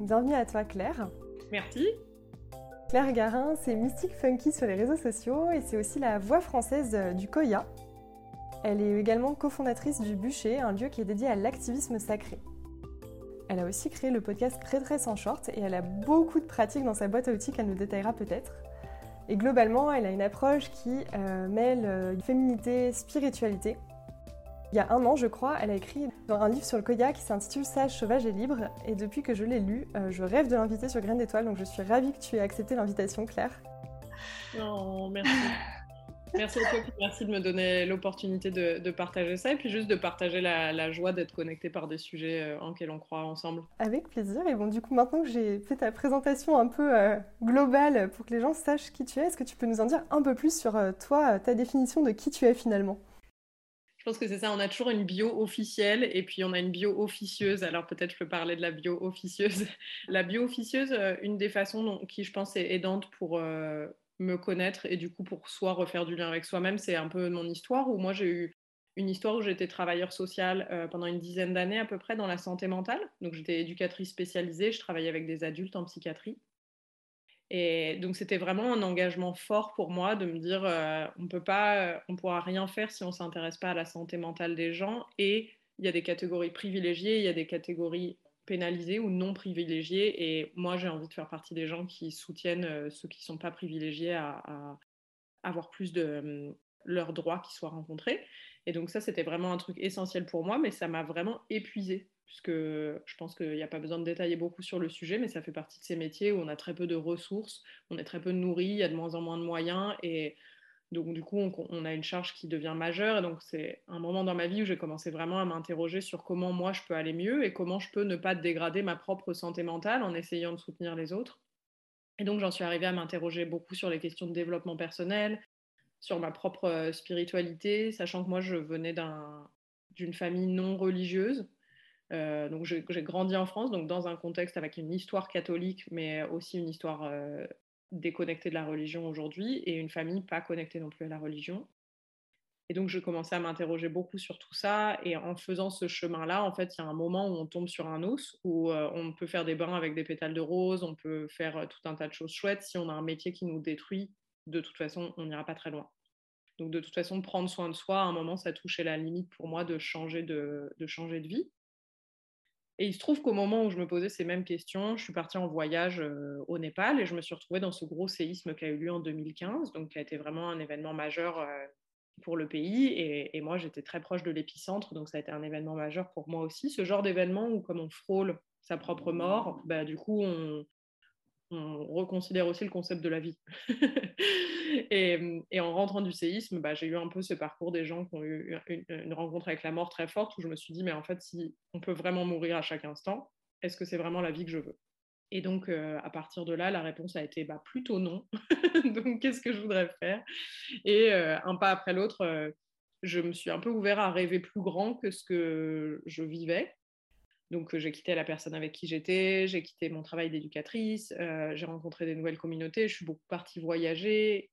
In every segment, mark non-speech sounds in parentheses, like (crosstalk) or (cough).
Bienvenue à toi Claire. Merci. Claire Garin, c'est Mystique Funky sur les réseaux sociaux et c'est aussi la voix française du Koya. Elle est également cofondatrice du Bûcher, un lieu qui est dédié à l'activisme sacré. Elle a aussi créé le podcast Très en short et elle a beaucoup de pratiques dans sa boîte à outils qu'elle nous détaillera peut-être. Et globalement, elle a une approche qui euh, mêle euh, féminité, spiritualité il y a un an, je crois, elle a écrit un livre sur le Koya qui s'intitule Sage, sauvage et libre. Et depuis que je l'ai lu, euh, je rêve de l'inviter sur Graines d'étoiles. Donc je suis ravie que tu aies accepté l'invitation, Claire. Oh, merci. merci à toi, merci de me donner l'opportunité de, partager ça et puis juste de partager la, joie d'être connecté par des sujets euh, en lesquels on croit ensemble. Avec plaisir. Et bon, du coup, maintenant que j'ai fait ta présentation un peu euh, globale pour que les gens sachent qui tu es, est-ce que tu peux nous en dire un peu plus sur toi, ta définition de qui tu es finalement? Pense que c'est ça, on a toujours une bio officielle et puis on a une bio officieuse. Alors peut-être je peux parler de la bio officieuse. (laughs) La bio officieuse, euh, une des façons dont, qui je pense est aidante pour euh, me connaître et du coup pour soi refaire du lien avec soi-même, c'est un peu mon histoire où moi j'ai eu une histoire où j'étais travailleur social euh, pendant une dizaine d'années à peu près dans la santé mentale. Donc j'étais éducatrice spécialisée, je travaillais avec des adultes en psychiatrie. Et donc c'était vraiment un engagement fort pour moi de me dire euh, on peut pas, on pourra rien faire si on s'intéresse pas à la santé mentale des gens. Et il y a des catégories privilégiées, il y a des catégories pénalisées ou non privilégiées. Et moi j'ai envie de faire partie des gens qui soutiennent euh, ceux qui sont pas privilégiés à, avoir plus de euh, leurs droits qui soient rencontrés. Et donc ça c'était vraiment un truc essentiel pour moi, mais ça m'a vraiment épuisée puisque je pense qu'il n'y a pas besoin de détailler beaucoup sur le sujet, mais ça fait partie de ces métiers où on a très peu de ressources, on est très peu nourri, il y a de moins en moins de moyens, et donc du coup on, a une charge qui devient majeure, et donc c'est un moment dans ma vie où j'ai commencé vraiment à m'interroger sur comment moi je peux aller mieux et comment je peux ne pas dégrader ma propre santé mentale en essayant de soutenir les autres. Et donc j'en suis arrivée à m'interroger beaucoup sur les questions de développement personnel, sur ma propre euh, spiritualité, sachant que moi je venais d'une famille non religieuse. Euh, donc j'ai grandi en France, donc dans un contexte avec une histoire catholique, mais aussi une histoire euh, déconnectée de la religion aujourd'hui, et une famille pas connectée non plus à la religion. Et donc je commençais à m'interroger beaucoup sur tout ça, et en faisant ce chemin-là, en fait, il y a un moment où on tombe sur un os, où euh, on peut faire des bains avec des pétales de rose, on peut faire tout un tas de choses chouettes. Si on a un métier qui nous détruit, de toute façon, on n'ira pas très loin. Donc de toute façon, prendre soin de soi, à un moment, ça touchait la limite pour moi de changer de, de changer de vie. Et il se trouve qu'au moment où je me posais ces mêmes questions, je suis partie en voyage au Népal et je me suis retrouvée dans ce gros séisme qui a eu lieu en 2015, donc qui a été vraiment un événement majeur pour le pays. Et, moi, j'étais très proche de l'épicentre, donc ça a été un événement majeur pour moi aussi. Ce genre d'événement où, comme on frôle sa propre mort, bah, du coup, on reconsidère aussi le concept de la vie. (laughs) et, en rentrant du séisme, bah, j'ai eu un peu ce parcours des gens qui ont eu une, rencontre avec la mort très forte où je me suis dit, mais en fait, si on peut vraiment mourir à chaque instant, est-ce que c'est vraiment la vie que je veux? Et donc, euh, à partir de là, la réponse a été bah, plutôt non. (laughs) donc, qu'est-ce que je voudrais faire? Et euh, un pas après l'autre, euh, je me suis un peu ouvert à rêver plus grand que ce que je vivais. Donc j'ai quitté la personne avec qui j'étais, j'ai quitté mon travail d'éducatrice, j'ai rencontré des nouvelles communautés, je suis beaucoup partie voyager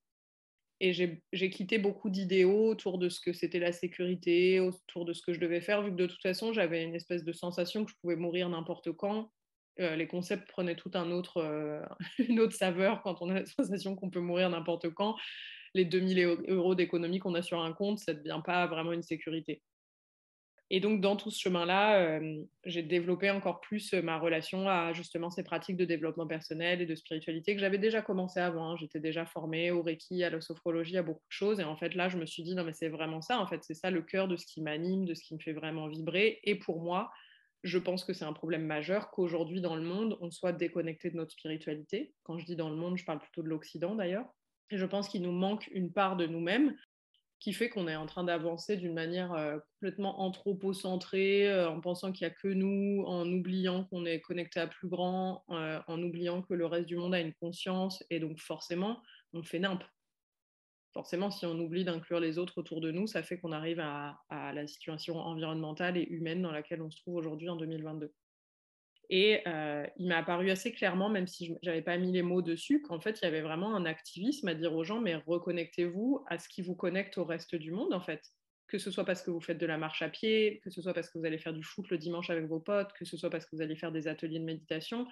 et j'ai quitté beaucoup d'idéaux autour de ce que c'était la sécurité, autour de ce que je devais faire, vu que de toute façon j'avais une espèce de sensation que je pouvais mourir n'importe quand. les concepts prenaient tout un autre, (laughs) une autre saveur quand on a la sensation qu'on peut mourir n'importe quand. Les 2000 euros d'économie qu'on a sur un compte, ça ne devient pas vraiment une sécurité. Et donc, dans tout ce chemin-là, euh, j'ai développé encore plus euh, ma relation à justement ces pratiques de développement personnel et de spiritualité que j'avais déjà commencé avant. Hein. J'étais déjà formée au Reiki, à la sophrologie, à beaucoup de choses. Et en fait, là, je me suis dit, non, mais c'est vraiment ça. En fait, c'est ça le cœur de ce qui m'anime, de ce qui me fait vraiment vibrer. Et pour moi, je pense que c'est un problème majeur qu'aujourd'hui, dans le monde, on soit déconnecté de notre spiritualité. Quand je dis dans le monde, je parle plutôt de l'Occident d'ailleurs. Et je pense qu'il nous manque une part de nous-mêmes qui fait qu'on est en train d'avancer d'une manière euh, complètement anthropocentrée, euh, en pensant qu'il n'y a que nous, en oubliant qu'on est connecté à plus grand, euh, en oubliant que le reste du monde a une conscience, et donc forcément, on fait nimp. Forcément, si on oublie d'inclure les autres autour de nous, ça fait qu'on arrive à, à la situation environnementale et humaine dans laquelle on se trouve aujourd'hui en 2022. Et euh, il m'a apparu assez clairement, même si je n'avais pas mis les mots dessus, qu'en fait, il y avait vraiment un activisme à dire aux gens, mais reconnectez-vous à ce qui vous connecte au reste du monde, en fait. Que ce soit parce que vous faites de la marche à pied, que ce soit parce que vous allez faire du foot le dimanche avec vos potes, que ce soit parce que vous allez faire des ateliers de méditation,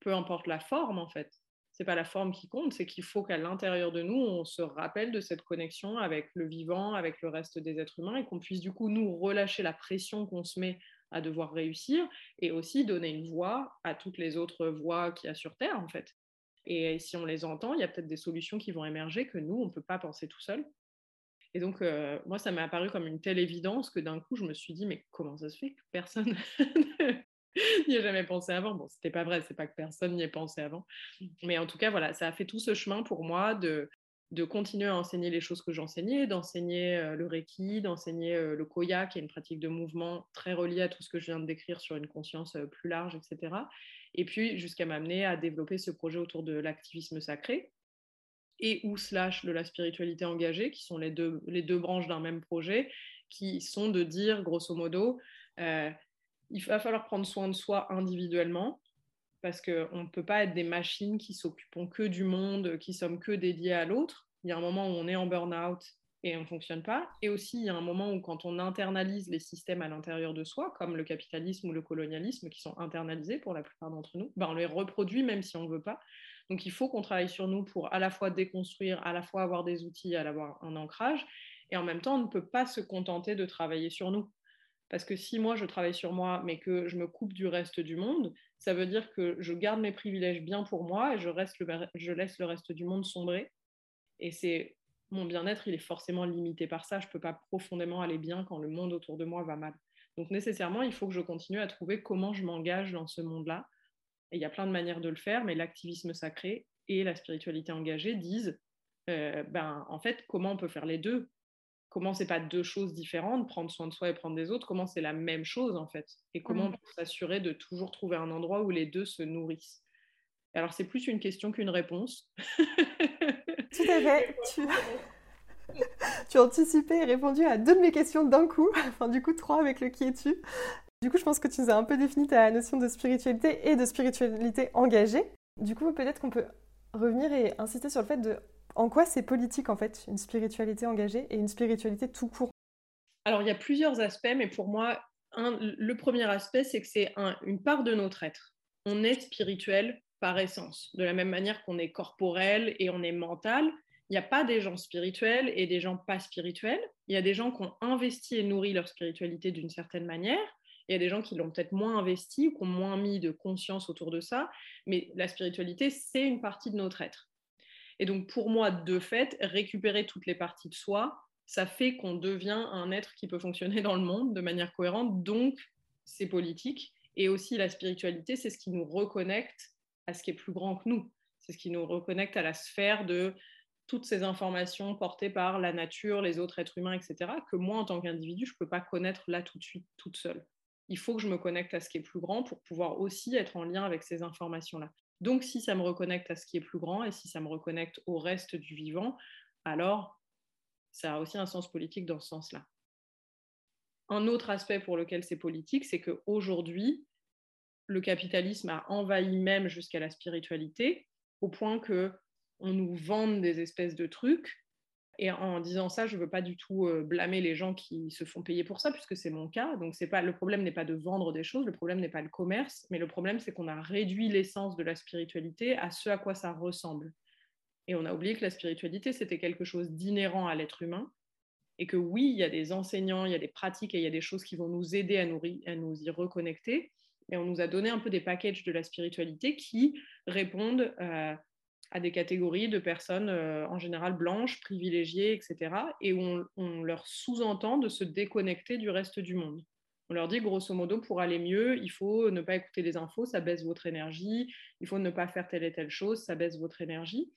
peu importe la forme, en fait. C'est pas la forme qui compte, c'est qu'il faut qu'à l'intérieur de nous, on se rappelle de cette connexion avec le vivant, avec le reste des êtres humains, et qu'on puisse du coup nous relâcher la pression qu'on se met à devoir réussir et aussi donner une voix à toutes les autres voix qu'il y a sur Terre, en fait. Et si on les entend, il y a peut-être des solutions qui vont émerger que nous, on ne peut pas penser tout seul. Et donc, euh, moi, ça m'est apparu comme une telle évidence que d'un coup, je me suis dit, mais comment ça se fait que personne (laughs) n'y ait jamais pensé avant? Bon, c'était pas vrai, c'est pas que personne n'y ait pensé avant. Mais en tout cas, voilà, ça a fait tout ce chemin pour moi de, de continuer à enseigner les choses que j'enseignais, d'enseigner euh, le Reiki, d'enseigner euh, le Koya, qui est une pratique de mouvement très reliée à tout ce que je viens de décrire sur une conscience euh, plus large, etc. Et puis jusqu'à m'amener à développer ce projet autour de l'activisme sacré et ou slash de la spiritualité engagée, qui sont les deux, les deux branches d'un même projet, qui sont de dire, grosso modo, il va falloir prendre soin de soi individuellement, parce qu'on ne peut pas être des machines qui s'occupent que du monde, qui sommes que dédiés à l'autre. Il y a un moment où on est en burn-out et on ne fonctionne pas. Et aussi, il y a un moment où quand on internalise les systèmes à l'intérieur de soi, comme le capitalisme ou le colonialisme, qui sont internalisés pour la plupart d'entre nous, ben on les reproduit même si on ne veut pas. Donc il faut qu'on travaille sur nous pour à la fois déconstruire, à la fois avoir des outils, à avoir un ancrage. Et en même temps, on ne peut pas se contenter de travailler sur nous. Parce que si moi je travaille sur moi, mais que je me coupe du reste du monde, ça veut dire que je garde mes privilèges bien pour moi et je, laisse le reste du monde sombrer. Et c'est mon bien-être, il est forcément limité par ça. Je ne peux pas profondément aller bien quand le monde autour de moi va mal. Donc nécessairement, il faut que je continue à trouver comment je m'engage dans ce monde-là. Et il y a plein de manières de le faire, mais l'activisme sacré et la spiritualité engagée disent, euh, ben, en fait, comment on peut faire les deux comment c'est pas deux choses différentes, prendre soin de soi et prendre des autres, comment c'est la même chose en fait, et comment on peut s'assurer de toujours trouver un endroit où les deux se nourrissent. Alors c'est plus une question qu'une réponse. (laughs) Tout à fait. Tu... as (laughs) anticipé et répondu à deux de mes questions d'un coup, (laughs) enfin du coup trois avec le qui es-tu. Du coup, je pense que tu nous as un peu défini ta notion de spiritualité et de spiritualité engagée. Du coup, peut-être qu'on peut revenir et insister sur le fait de en quoi c'est politique en fait, une spiritualité engagée et une spiritualité tout court? Alors il y a plusieurs aspects, mais pour moi, le premier aspect, c'est que c'est une part de notre être. On est spirituel par essence, de la même manière qu'on est corporel et on est mental. Il n'y a pas des gens spirituels et des gens pas spirituels. Il y a des gens qui ont investi et nourri leur spiritualité d'une certaine manière. Il y a des gens qui l'ont peut-être moins investi ou qui ont moins mis de conscience autour de ça. Mais la spiritualité, c'est une partie de notre être. Et donc, pour moi, de fait, récupérer toutes les parties de soi, ça fait qu'on devient un être qui peut fonctionner dans le monde de manière cohérente. Donc, c'est politique. Et aussi, la spiritualité, c'est ce qui nous reconnecte à ce qui est plus grand que nous. C'est ce qui nous reconnecte à la sphère de toutes ces informations portées par la nature, les autres êtres humains, etc., que moi, en tant qu'individu, je ne peux pas connaître là tout de suite, toute seule. Il faut que je me connecte à ce qui est plus grand pour pouvoir aussi être en lien avec ces informations-là. Donc, si ça me reconnecte à ce qui est plus grand et si ça me reconnecte au reste du vivant, alors ça a aussi un sens politique dans ce sens-là. Un autre aspect pour lequel c'est politique, c'est qu'aujourd'hui, le capitalisme a envahi même jusqu'à la spiritualité, au point que on nous vende des espèces de trucs et en disant ça, je ne veux pas du tout euh, blâmer les gens qui se font payer pour ça, puisque c'est mon cas. Donc, le problème n'est pas de vendre des choses, le problème n'est pas le commerce, mais le problème, c'est qu'on a réduit l'essence de la spiritualité à ce à quoi ça ressemble. Et on a oublié que la spiritualité, c'était quelque chose d'inhérent à l'être humain. Et que oui, il y a des enseignants, il y a des pratiques et il y a des choses qui vont nous aider à nous, y reconnecter. Et on nous a donné un peu des packages de la spiritualité qui répondent euh, à des catégories de personnes euh, en général blanches, privilégiées, etc. Et on, leur sous-entend de se déconnecter du reste du monde. On leur dit grosso modo, pour aller mieux, il faut ne pas écouter les infos, ça baisse votre énergie, il faut ne pas faire telle et telle chose, ça baisse votre énergie,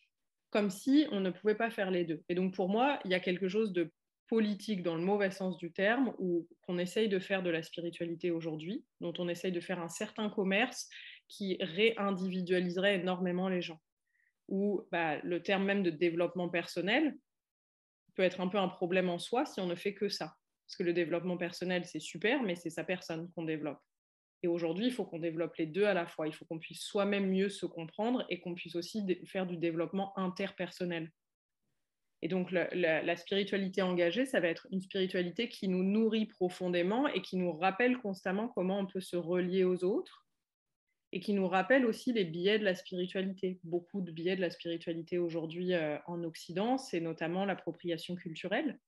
comme si on ne pouvait pas faire les deux. Et donc pour moi, il y a quelque chose de politique dans le mauvais sens du terme, ou qu'on essaye de faire de la spiritualité aujourd'hui, dont on essaye de faire un certain commerce qui réindividualiserait énormément les gens. Ou bah, le terme même de développement personnel peut être un peu un problème en soi si on ne fait que ça. Parce que le développement personnel, c'est super, mais c'est sa personne qu'on développe. Et aujourd'hui, il faut qu'on développe les deux à la fois. Il faut qu'on puisse soi-même mieux se comprendre et qu'on puisse aussi faire du développement interpersonnel. Et donc, la, spiritualité engagée, ça va être une spiritualité qui nous nourrit profondément et qui nous rappelle constamment comment on peut se relier aux autres et qui nous rappelle aussi les biais de la spiritualité. Beaucoup de biais de la spiritualité aujourd'hui euh, en Occident, c'est notamment l'appropriation culturelle.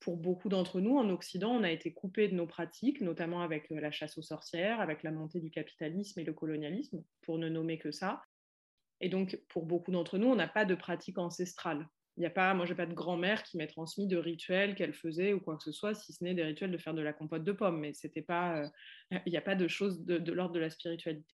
Pour beaucoup d'entre nous, en Occident, on a été coupé de nos pratiques, notamment avec euh, la chasse aux sorcières, avec la montée du capitalisme et le colonialisme, pour ne nommer que ça. Et donc, pour beaucoup d'entre nous, on n'a pas de pratique ancestrale. Il y a pas, moi, j'ai pas de grand-mère qui m'ait transmis de rituels qu'elle faisait ou quoi que ce soit, si ce n'est des rituels de faire de la compote de pommes. Mais c'était pas, euh, (laughs) il n'y a pas de choses de, l'ordre de la spiritualité.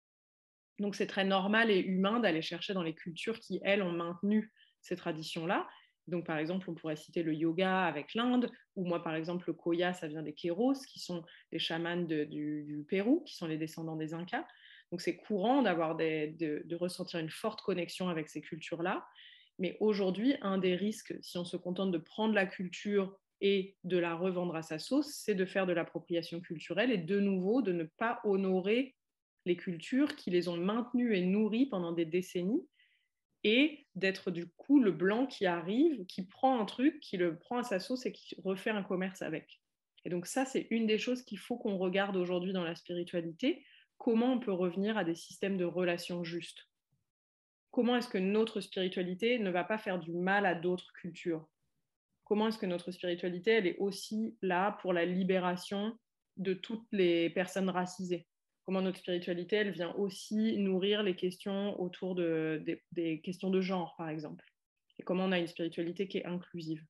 Donc, c'est très normal et humain d'aller chercher dans les cultures qui, elles, ont maintenu ces traditions-là. Donc, par exemple, on pourrait citer le yoga avec l'Inde, ou moi, par exemple, le koya, ça vient des Kéros, qui sont des chamans du, Pérou, qui sont les descendants des Incas. Donc, c'est courant d'avoir de ressentir une forte connexion avec ces cultures-là. Mais aujourd'hui, un des risques, si on se contente de prendre la culture et de la revendre à sa sauce, c'est de faire de l'appropriation culturelle et de nouveau de ne pas honorer les cultures qui les ont maintenues et nourries pendant des décennies et d'être du coup le blanc qui arrive, qui prend un truc, qui le prend à sa sauce et qui refait un commerce avec. Et donc ça, c'est une des choses qu'il faut qu'on regarde aujourd'hui dans la spiritualité, comment on peut revenir à des systèmes de relations justes? Comment est-ce que notre spiritualité ne va pas faire du mal à d'autres cultures? Comment est-ce que notre spiritualité, elle est aussi là pour la libération de toutes les personnes racisées? Comment notre spiritualité, elle vient aussi nourrir les questions autour de, des questions de genre, par exemple Et comment on a une spiritualité qui est inclusive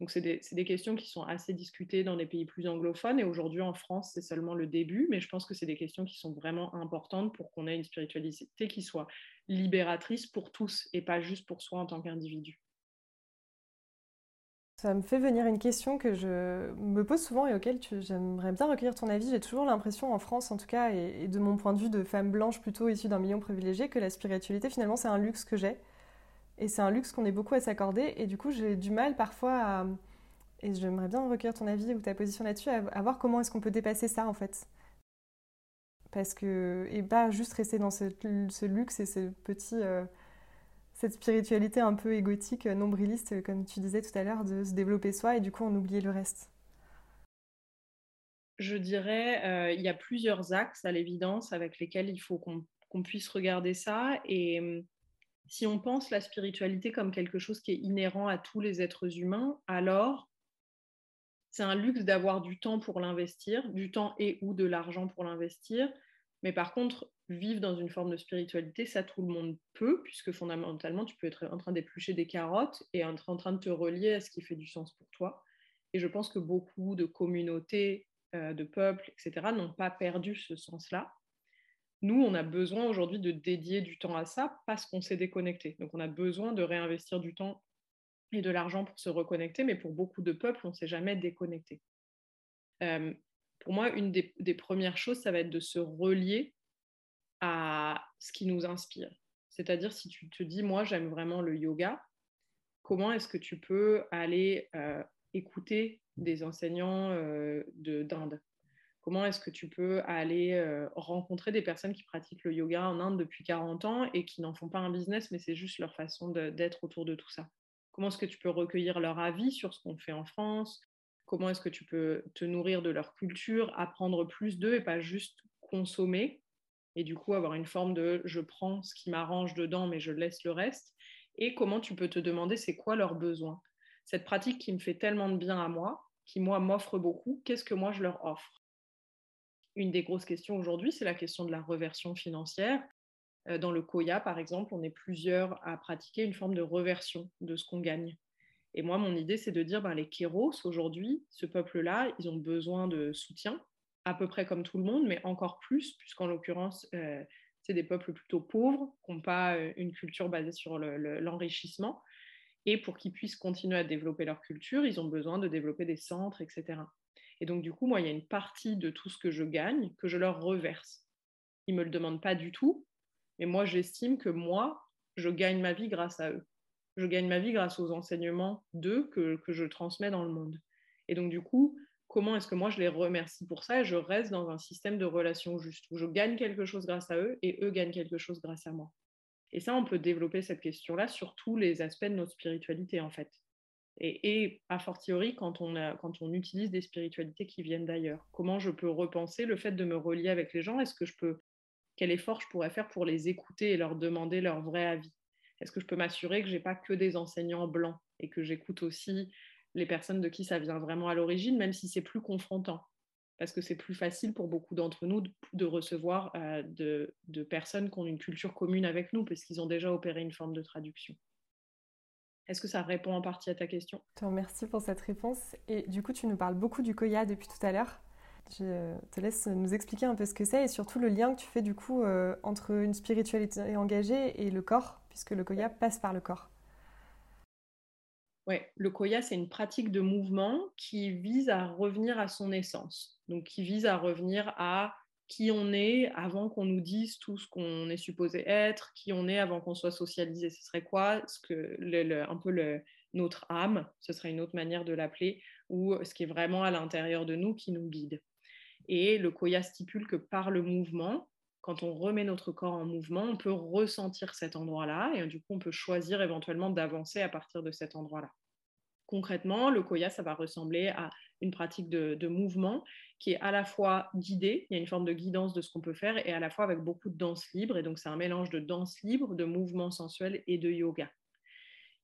donc, c'est des, questions qui sont assez discutées dans les pays plus anglophones. Et aujourd'hui, en France, c'est seulement le début. Mais je pense que c'est des questions qui sont vraiment importantes pour qu'on ait une spiritualité qui soit libératrice pour tous et pas juste pour soi en tant qu'individu. Ça me fait venir une question que je me pose souvent et auquel j'aimerais bien recueillir ton avis. J'ai toujours l'impression, en France en tout cas, et, de mon point de vue de femme blanche plutôt issue d'un million privilégié, que la spiritualité finalement c'est un luxe que j'ai. Et c'est un luxe qu'on est beaucoup à s'accorder. Et du coup, j'ai du mal parfois à. Et j'aimerais bien recueillir ton avis ou ta position là-dessus, à, voir comment est-ce qu'on peut dépasser ça en fait. Parce que. Et pas juste rester dans ce, luxe et ce petit. Euh, cette spiritualité un peu égotique, nombriliste, comme tu disais tout à l'heure, de se développer soi et du coup on oubliait le reste. Je dirais, euh, il y a plusieurs axes à l'évidence avec lesquels il faut qu'on puisse regarder ça. Et si on pense la spiritualité comme quelque chose qui est inhérent à tous les êtres humains, alors c'est un luxe d'avoir du temps pour l'investir, du temps et ou de l'argent pour l'investir. Mais par contre, vivre dans une forme de spiritualité, ça tout le monde peut, puisque fondamentalement, tu peux être en train d'éplucher des carottes et en train de te relier à ce qui fait du sens pour toi. Et je pense que beaucoup de communautés, euh, de peuples, etc., n'ont pas perdu ce sens-là nous, on a besoin aujourd'hui de dédier du temps à ça parce qu'on s'est déconnecté. Donc, on a besoin de réinvestir du temps et de l'argent pour se reconnecter, mais pour beaucoup de peuples, on ne s'est jamais déconnecté. Euh, pour moi, une des, premières choses, ça va être de se relier à ce qui nous inspire. C'est-à-dire, si tu te dis, moi, j'aime vraiment le yoga, comment est-ce que tu peux aller euh, écouter des enseignants euh, d'Inde? Comment est-ce que tu peux aller euh, rencontrer des personnes qui pratiquent le yoga en Inde depuis 40 ans et qui n'en font pas un business, mais c'est juste leur façon d'être autour de tout ça? Comment est-ce que tu peux recueillir leur avis sur ce qu'on fait en France? Comment est-ce que tu peux te nourrir de leur culture, apprendre plus d'eux et pas juste consommer et du coup avoir une forme de je prends ce qui m'arrange dedans mais je laisse le reste et comment tu peux te demander c'est quoi leurs besoins cette pratique qui me fait tellement de bien à moi qui moi m'offre beaucoup qu'est-ce que moi je leur offre? Une des grosses questions aujourd'hui, c'est la question de la reversion financière. Euh, dans le Koya, par exemple, on est plusieurs à pratiquer une forme de reversion de ce qu'on gagne. Et moi, mon idée, c'est de dire, ben, les Kéros, aujourd'hui, ce peuple-là, ils ont besoin de soutien, à peu près comme tout le monde, mais encore plus, puisqu'en l'occurrence, euh, c'est des peuples plutôt pauvres, qui n'ont pas euh, une culture basée sur l'enrichissement. Et pour qu'ils puissent continuer à développer leur culture, ils ont besoin de développer des centres, etc. Et donc, du coup, moi, il y a une partie de tout ce que je gagne que je leur reverse. Ils ne me le demandent pas du tout, mais moi, j'estime que moi, je gagne ma vie grâce à eux. Je gagne ma vie grâce aux enseignements d'eux que, je transmets dans le monde. Et donc, du coup, comment est-ce que moi, je les remercie pour ça et je reste dans un système de relations juste où je gagne quelque chose grâce à eux et eux gagnent quelque chose grâce à moi. Et ça, on peut développer cette question-là sur tous les aspects de notre spiritualité, en fait. Et, a fortiori, quand on, quand on utilise des spiritualités qui viennent d'ailleurs, comment je peux repenser le fait de me relier avec les gens? Est-ce que je peux, quel effort je pourrais faire pour les écouter et leur demander leur vrai avis? Est-ce que je peux m'assurer que je n'ai pas que des enseignants blancs et que j'écoute aussi les personnes de qui ça vient vraiment à l'origine, même si c'est plus confrontant? Parce que c'est plus facile pour beaucoup d'entre nous de, recevoir euh, de, personnes qui ont une culture commune avec nous, parce qu'ils ont déjà opéré une forme de traduction. Est-ce que ça répond en partie à ta question? Je te remercie pour cette réponse. Et du coup, tu nous parles beaucoup du Koya depuis tout à l'heure. Je te laisse nous expliquer un peu ce que c'est et surtout le lien que tu fais du coup euh, entre une spiritualité engagée et le corps, puisque le Koya passe par le corps. Ouais, le Koya, c'est une pratique de mouvement qui vise à revenir à son essence, donc qui vise à revenir à qui on est avant qu'on nous dise tout ce qu'on est supposé être, qui on est avant qu'on soit socialisé, ce serait quoi ce que Un peu notre âme, ce serait une autre manière de l'appeler, ou ce qui est vraiment à l'intérieur de nous qui nous guide. Et le Koya stipule que par le mouvement, quand on remet notre corps en mouvement, on peut ressentir cet endroit-là et du coup, on peut choisir éventuellement d'avancer à partir de cet endroit-là. Concrètement, le koya, ça va ressembler à une pratique de, mouvement qui est à la fois guidée, il y a une forme de guidance de ce qu'on peut faire, et à la fois avec beaucoup de danse libre. Et donc, c'est un mélange de danse libre, de mouvement sensuel et de yoga.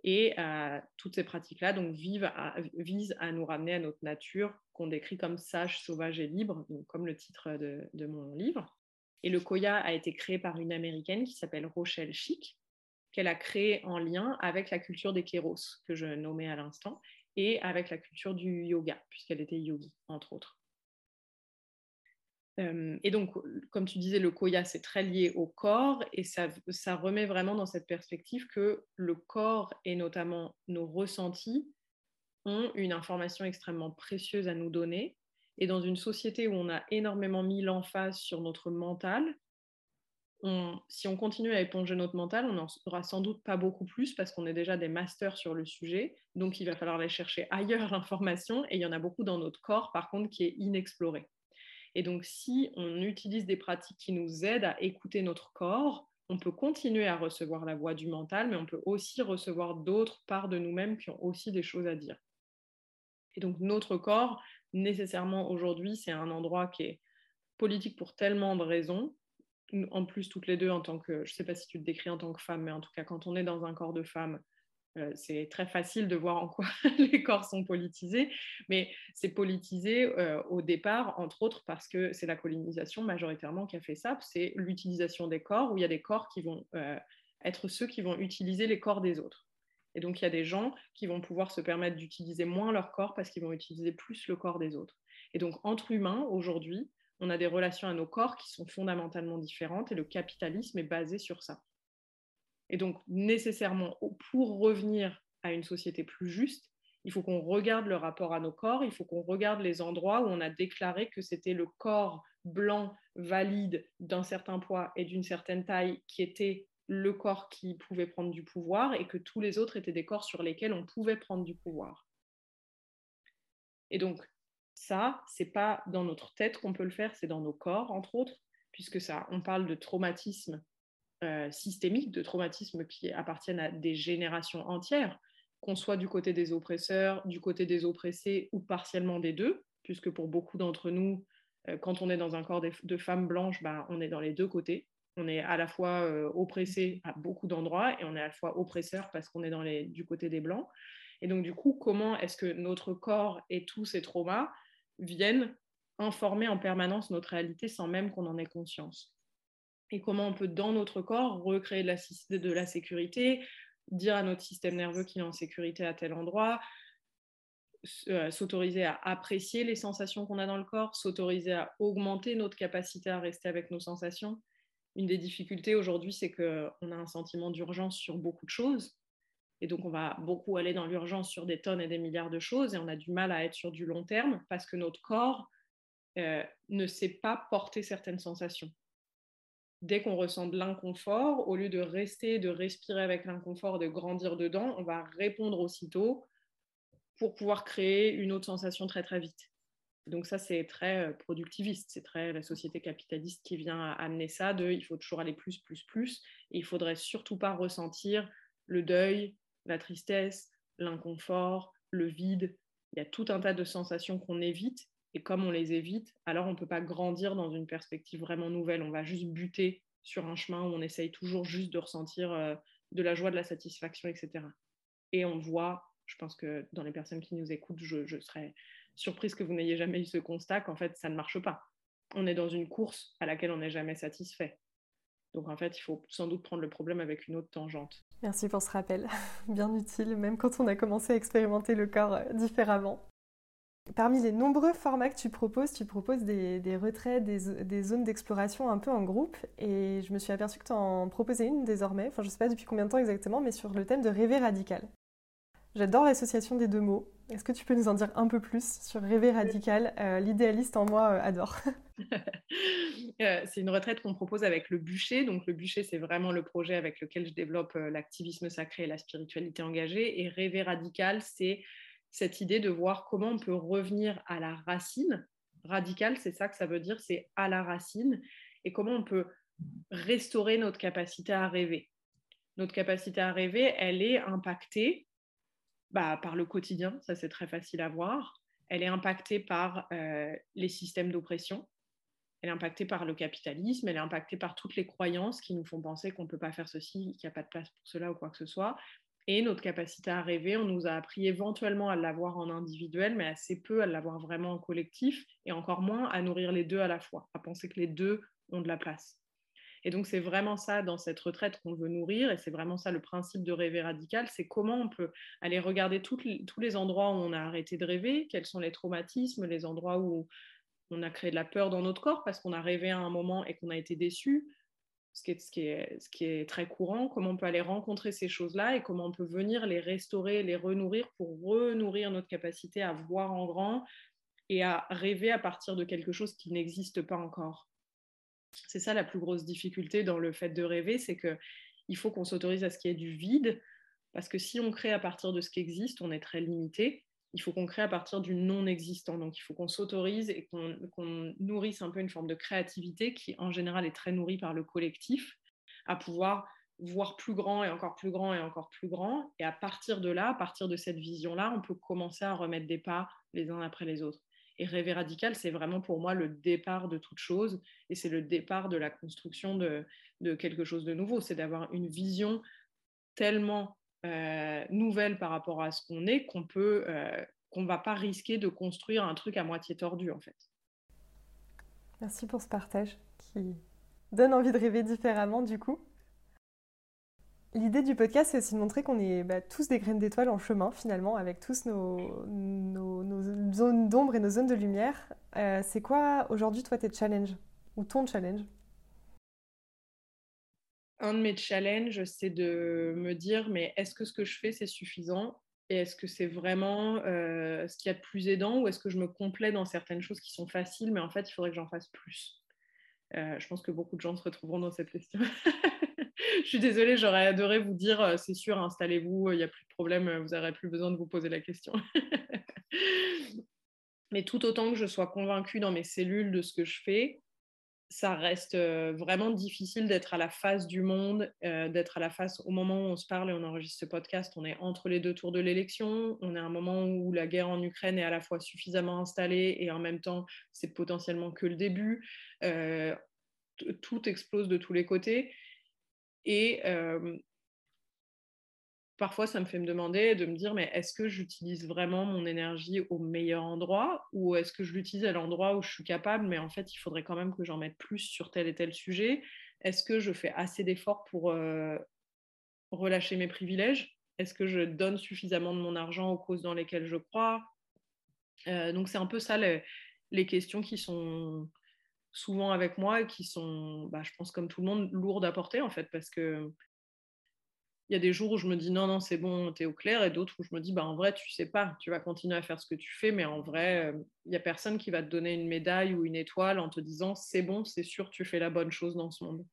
Et euh, toutes ces pratiques-là donc, visent à nous ramener à notre nature, qu'on décrit comme sage, sauvage et libre, comme le titre de mon livre. Et le Koya a été créé par une américaine qui s'appelle Rochelle Chic, qu'elle a créé en lien avec la culture des kéros, que je nommais à l'instant, et avec la culture du yoga, puisqu'elle était yogi, entre autres. Euh, et donc, comme tu disais, le koya, c'est très lié au corps et ça, ça, remet vraiment dans cette perspective que le corps et notamment nos ressentis ont une information extrêmement précieuse à nous donner et dans une société où on a énormément mis l'emphase sur notre mental, si on continue à éponger notre mental, on n'en aura sans doute pas beaucoup plus parce qu'on est déjà des masters sur le sujet. Donc, il va falloir aller chercher (laughs) ailleurs l'information et il y en a beaucoup dans notre corps, par contre, qui est inexploré. Et donc, si on utilise des pratiques qui nous aident à écouter notre corps, on peut continuer à recevoir la voix du mental, mais on peut aussi recevoir d'autres parts de nous-mêmes qui ont aussi des choses à dire. Et donc, notre corps, nécessairement aujourd'hui, c'est un endroit qui est politique pour tellement de raisons. En plus, toutes les deux, en tant que, je ne sais pas si tu te décris en tant que femme, mais en tout cas, quand on est dans un corps de femme, euh, c'est très facile de voir en quoi (laughs) les corps sont politisés, mais c'est politisé euh, au départ, entre autres, parce que c'est la colonisation majoritairement qui a fait ça, c'est l'utilisation des corps, où il y a des corps qui vont euh, être ceux qui vont utiliser les corps des autres. Et donc, il y a des gens qui vont pouvoir se permettre d'utiliser moins leur corps parce qu'ils vont utiliser plus le corps des autres. Et donc, entre humains, aujourd'hui, on a des relations à nos corps qui sont fondamentalement différentes et le capitalisme est basé sur ça. Et donc, nécessairement, pour revenir à une société plus juste, il faut qu'on regarde le rapport à nos corps, il faut qu'on regarde les endroits où on a déclaré que c'était le corps blanc, valide, d'un certain poids et d'une certaine taille qui était le corps qui pouvait prendre du pouvoir et que tous les autres étaient des corps sur lesquels on pouvait prendre du pouvoir. Et donc, ça, c'est pas dans notre tête qu'on peut le faire, c'est dans nos corps, entre autres, puisque ça, on parle de traumatisme euh, systémique, de traumatisme qui appartiennent à des générations entières, qu'on soit du côté des oppresseurs, du côté des oppressés ou partiellement des deux, puisque pour beaucoup d'entre nous, euh, quand on est dans un corps de, femmes blanches, bah, on est dans les deux côtés on est à la fois euh, oppressé à beaucoup d'endroits et on est à la fois oppresseur parce qu'on est dans les, du côté des blancs. Et donc, du coup, comment est-ce que notre corps et tous ces traumas viennent informer en permanence notre réalité sans même qu'on en ait conscience? Et comment on peut, dans notre corps, recréer de la, de la sécurité, dire à notre système nerveux qu'il est en sécurité à tel endroit, euh, s'autoriser à apprécier les sensations qu'on a dans le corps, s'autoriser à augmenter notre capacité à rester avec nos sensations? Une des difficultés aujourd'hui, c'est qu'on a un sentiment d'urgence sur beaucoup de choses. Et donc, on va beaucoup aller dans l'urgence sur des tonnes et des milliards de choses et on a du mal à être sur du long terme parce que notre corps euh, ne sait pas porter certaines sensations. Dès qu'on ressent de l'inconfort, au lieu de rester, de respirer avec l'inconfort, de grandir dedans, on va répondre aussitôt pour pouvoir créer une autre sensation très très vite. Donc ça, c'est très euh, productiviste, c'est très la société capitaliste qui vient amener ça de il faut toujours aller plus, plus, plus, et il faudrait surtout pas ressentir le deuil, la tristesse, l'inconfort, le vide. Il y a tout un tas de sensations qu'on évite, et comme on les évite, alors on ne peut pas grandir dans une perspective vraiment nouvelle, on va juste buter sur un chemin où on essaye toujours juste de ressentir euh, de la joie, de la satisfaction, etc. Et on voit, je pense que dans les personnes qui nous écoutent, je, je serais surprise que vous n'ayez jamais eu ce constat qu'en fait, ça ne marche pas. On est dans une course à laquelle on n'est jamais satisfait. Donc en fait, il faut sans doute prendre le problème avec une autre tangente. Merci pour ce rappel, (laughs) bien utile, même quand on a commencé à expérimenter le corps euh, différemment. Parmi les nombreux formats que tu proposes, tu proposes des, retraits, des, des zones d'exploration un peu en groupe, et je me suis aperçue que tu en proposais une désormais, enfin je ne sais pas depuis combien de temps exactement, mais sur le thème de rêver radical. J'adore l'association des deux mots. Est-ce que tu peux nous en dire un peu plus sur rêver radical euh, L'idéaliste en moi euh, adore. (laughs) Euh, c'est une retraite qu'on propose avec le bûcher. Donc le bûcher, c'est vraiment le projet avec lequel je développe l'activisme sacré et la spiritualité engagée. Et rêver radical, c'est cette idée de voir comment on peut revenir à la racine. Radical, c'est ça que ça veut dire, c'est à la racine. Et comment on peut restaurer notre capacité à rêver. Notre capacité à rêver, elle est impactée bah, par le quotidien, ça c'est très facile à voir. Elle est impactée par euh, les systèmes d'oppression, elle est impactée par le capitalisme, elle est impactée par toutes les croyances qui nous font penser qu'on ne peut pas faire ceci, qu'il n'y a pas de place pour cela ou quoi que ce soit. Et notre capacité à rêver, on nous a appris éventuellement à l'avoir en individuel, mais assez peu à l'avoir vraiment en collectif, et encore moins à nourrir les deux à la fois, à penser que les deux ont de la place. Et donc, c'est vraiment ça dans cette retraite qu'on veut nourrir, et c'est vraiment ça le principe de rêver radical, c'est comment on peut aller regarder tous les endroits où on a arrêté de rêver, quels sont les traumatismes, les endroits où on a créé de la peur dans notre corps parce qu'on a rêvé à un moment et qu'on a été déçu, ce qui, est, ce, qui est, très courant, comment on peut aller rencontrer ces choses-là et comment on peut venir les restaurer, les renourrir pour renourrir notre capacité à voir en grand et à rêver à partir de quelque chose qui n'existe pas encore. C'est ça la plus grosse difficulté dans le fait de rêver, c'est qu'il faut qu'on s'autorise à ce qu'il y ait du vide, parce que si on crée à partir de ce qui existe, on est très limité. Il faut qu'on crée à partir du non-existant. Donc il faut qu'on s'autorise et qu'on nourrisse un peu une forme de créativité qui en général est très nourrie par le collectif, à pouvoir voir plus grand et encore plus grand et encore plus grand. Et à partir de là, à partir de cette vision-là, on peut commencer à remettre des pas les uns après les autres. Et rêver radical, c'est vraiment pour moi le départ de toute chose et c'est le départ de la construction de, quelque chose de nouveau. C'est d'avoir une vision tellement euh, nouvelle par rapport à ce qu'on est qu'on peut, euh, qu'on ne va pas risquer de construire un truc à moitié tordu en fait. Merci pour ce partage qui donne envie de rêver différemment du coup. L'idée du podcast, c'est aussi de montrer qu'on est bah, tous des graines d'étoiles en chemin, finalement, avec tous nos, zones d'ombre et nos zones de lumière. Euh, c'est quoi aujourd'hui, toi, tes challenges? Ou ton challenge? Un de mes challenges, c'est de me dire, mais est-ce que ce que je fais, c'est suffisant? Et est-ce que c'est vraiment euh, ce qu'il y a de plus aidant? Ou est-ce que je me complais dans certaines choses qui sont faciles, mais en fait, il faudrait que j'en fasse plus? Euh, Je pense que beaucoup de gens se retrouveront dans cette question. (laughs) je suis désolée, j'aurais adoré vous dire, euh, c'est sûr, installez-vous, il n'y a plus de problème, vous n'aurez plus besoin de vous poser la question. (laughs) Mais tout autant que je sois convaincue dans mes cellules de ce que je fais, ça reste euh, vraiment difficile d'être à la face du monde, euh, d'être à la face au moment où on se parle et on enregistre ce podcast. On est entre les deux tours de l'élection. On est à un moment où la guerre en Ukraine est à la fois suffisamment installée et en même temps, c'est potentiellement que le début. tout explose de tous les côtés. Et parfois, ça me fait me demander, de me dire, mais est-ce que j'utilise vraiment mon énergie au meilleur endroit ou est-ce que je l'utilise à l'endroit où je suis capable, mais en fait, il faudrait quand même que j'en mette plus sur tel et tel sujet. Est-ce que je fais assez d'efforts pour relâcher mes privilèges? Est-ce que je donne suffisamment de mon argent aux causes dans lesquelles je crois? Donc, c'est un peu ça les questions qui sont souvent avec moi qui sont, bah, je pense comme tout le monde, lourdes à porter en fait, parce que il y a des jours où je me dis non, non, c'est bon, tu es au clair, et d'autres où je me dis, bah, en vrai, tu sais pas, tu vas continuer à faire ce que tu fais, mais en vrai, il n'y a personne qui va te donner une médaille ou une étoile en te disant, c'est bon, c'est sûr, tu fais la bonne chose dans ce monde.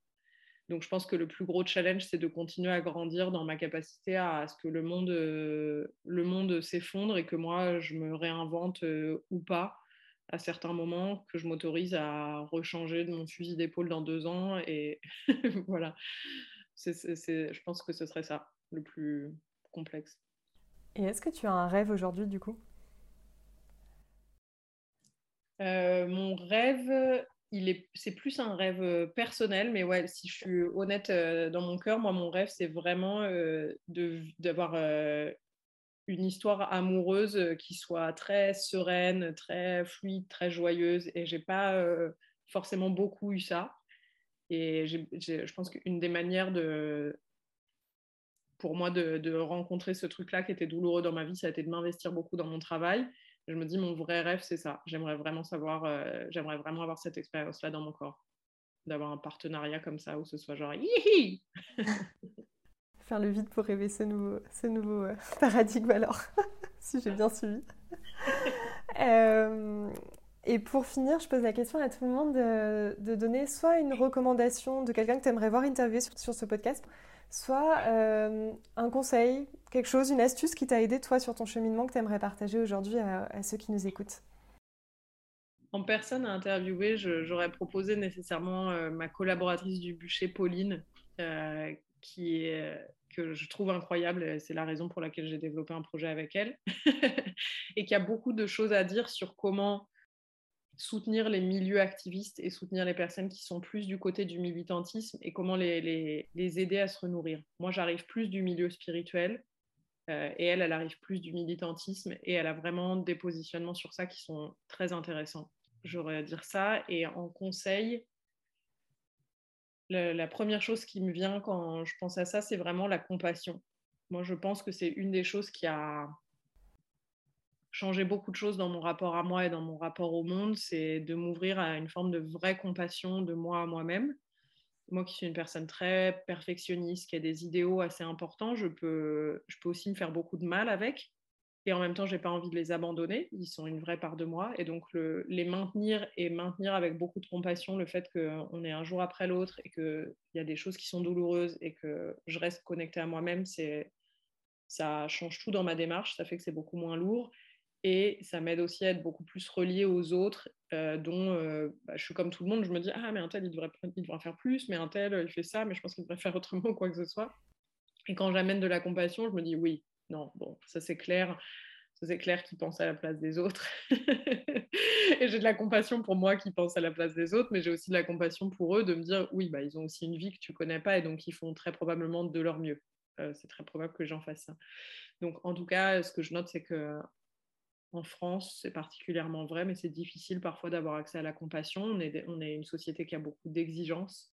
Donc je pense que le plus gros challenge, c'est de continuer à grandir dans ma capacité à, ce que le monde, euh, le monde s'effondre et que moi, je me réinvente euh, ou pas à certains moments, que je m'autorise à rechanger de mon fusil d'épaule dans deux ans. Et (laughs) voilà je pense que ce serait ça, le plus complexe. Et est-ce que tu as un rêve aujourd'hui, du coup? Euh, Mon rêve, il c'est plus un rêve personnel, mais ouais, si je suis honnête euh, dans mon cœur, moi, mon rêve, c'est vraiment euh, d'avoir une histoire amoureuse qui soit très sereine, très fluide, très joyeuse. Et j'ai pas forcément beaucoup eu ça. Et je pense qu'une des manières de, pour moi de, rencontrer ce truc-là qui était douloureux dans ma vie, ça a été de m'investir beaucoup dans mon travail. Je me dis, mon vrai rêve, c'est ça. J'aimerais vraiment savoir, euh, j'aimerais vraiment avoir cette expérience-là dans mon corps. D'avoir un partenariat comme ça où ce soit genre, Faire le vide pour rêver ce nouveau, ce nouveau euh, (laughs) paradigme alors, (laughs) si j'ai bien suivi. (laughs) euh, et pour finir, je pose la question à tout le monde de, donner soit une recommandation de quelqu'un que tu aimerais voir interviewer sur, ce podcast, soit euh, un conseil, quelque chose, une astuce qui t'a aidé toi sur ton cheminement que tu aimerais partager aujourd'hui à, ceux qui nous écoutent. En personne à interviewer, j'aurais proposé nécessairement euh, ma collaboratrice du bûcher, Pauline, euh, qui que je trouve incroyable. C'est la raison pour laquelle j'ai développé un projet avec elle. (laughs) et qui a beaucoup de choses à dire sur comment soutenir les milieux activistes et soutenir les personnes qui sont plus du côté du militantisme et comment les, aider à se renourrir. Moi, j'arrive plus du milieu spirituel euh, et elle, elle arrive plus du militantisme et elle a vraiment des positionnements sur ça qui sont très intéressants. J'aurais à dire ça. Et en conseil, la première chose qui me vient quand je pense à ça, c'est vraiment la compassion. Moi, je pense que c'est une des choses qui a changer beaucoup de choses dans mon rapport à moi et dans mon rapport au monde, c'est de m'ouvrir à une forme de vraie compassion de moi à moi-même. Moi qui suis une personne très perfectionniste, qui a des idéaux assez importants, je peux, je peux aussi me faire beaucoup de mal avec. Et en même temps, je n'ai pas envie de les abandonner. Ils sont une vraie part de moi. Et donc, le, les maintenir et maintenir avec beaucoup de compassion le fait qu'on est un jour après l'autre et qu'il y a des choses qui sont douloureuses et que je reste connectée à moi-même, ça change tout dans ma démarche. Ça fait que c'est beaucoup moins lourd et ça m'aide aussi à être beaucoup plus reliée aux autres, euh, dont euh, bah, je suis comme tout le monde, je me dis Ah, mais un tel, il devrait, il devrait faire plus, mais un tel, il fait ça, mais je pense qu'il devrait (laughs) faire autrement quoi que ce soit. Et quand j'amène de la compassion, je me dis Oui, non, bon, ça c'est clair, ça c'est clair qu'il pense à la place des autres. (laughs) et j'ai de la compassion pour moi qui pense à la place des autres, mais j'ai aussi de la compassion pour eux de me dire Oui, bah, ils ont aussi une vie que tu connais pas et donc ils font très probablement de leur mieux. Euh, c'est très probable que j'en fasse ça. Donc, en tout cas, ce que je note, c'est que en France, c'est particulièrement vrai, mais c'est difficile parfois d'avoir accès à la compassion. On est, on est une société qui a beaucoup d'exigences.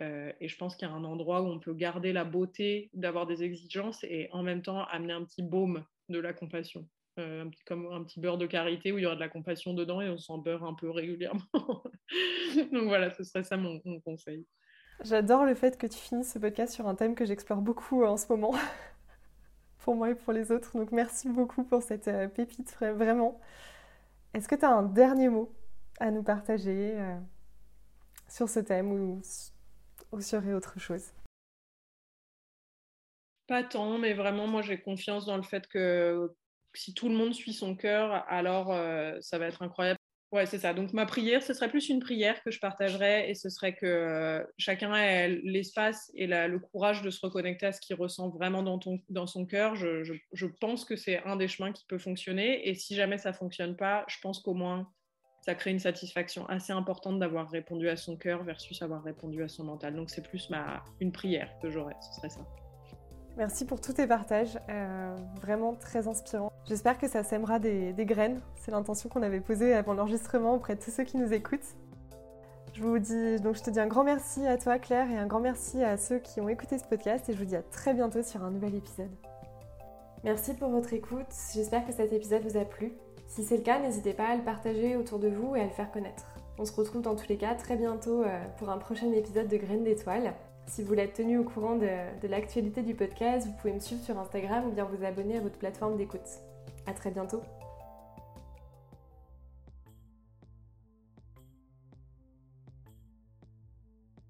Euh, et je pense qu'il y a un endroit où on peut garder la beauté d'avoir des exigences et en même temps amener un petit baume de la compassion. Euh, un petit, comme un petit beurre de karité où il y aura de la compassion dedans et on s'en beurre un peu régulièrement. (laughs) Donc voilà, ce serait ça mon, conseil. J'adore le fait que tu finisses ce podcast sur un thème que j'explore beaucoup en ce moment (laughs) pour moi et pour les autres. Donc merci beaucoup pour cette euh, pépite, vraiment. Est-ce que tu as un dernier mot à nous partager euh, sur ce thème ou, ou sur autre chose? Pas tant, mais vraiment, moi j'ai confiance dans le fait que si tout le monde suit son cœur, alors euh, ça va être incroyable. Ouais, c'est ça. Donc ma prière, ce serait plus une prière que je partagerais et ce serait que euh, chacun ait l'espace et le courage de se reconnecter à ce qu'il ressent vraiment dans son cœur. Je, je, pense que c'est un des chemins qui peut fonctionner et si jamais ça fonctionne pas, je pense qu'au moins ça crée une satisfaction assez importante d'avoir répondu à son cœur versus avoir répondu à son mental. Donc c'est plus ma, une prière que j'aurais, ce serait ça. Merci pour tous tes partages, euh, vraiment très inspirant. J'espère que ça sèmera des, graines. C'est l'intention qu'on avait posée avant l'enregistrement auprès de tous ceux qui nous écoutent. Je vous dis donc je te dis un grand merci à toi Claire et un grand merci à ceux qui ont écouté ce podcast et je vous dis à très bientôt sur un nouvel épisode. Merci pour votre écoute. J'espère que cet épisode vous a plu. Si c'est le cas, n'hésitez pas à le partager autour de vous et à le faire connaître. On se retrouve dans tous les cas très bientôt euh, pour un prochain épisode de Graines d'étoiles. Si vous voulez être tenu au courant de, l'actualité du podcast, vous pouvez me suivre sur Instagram ou bien vous abonner à votre plateforme d'écoute. À très bientôt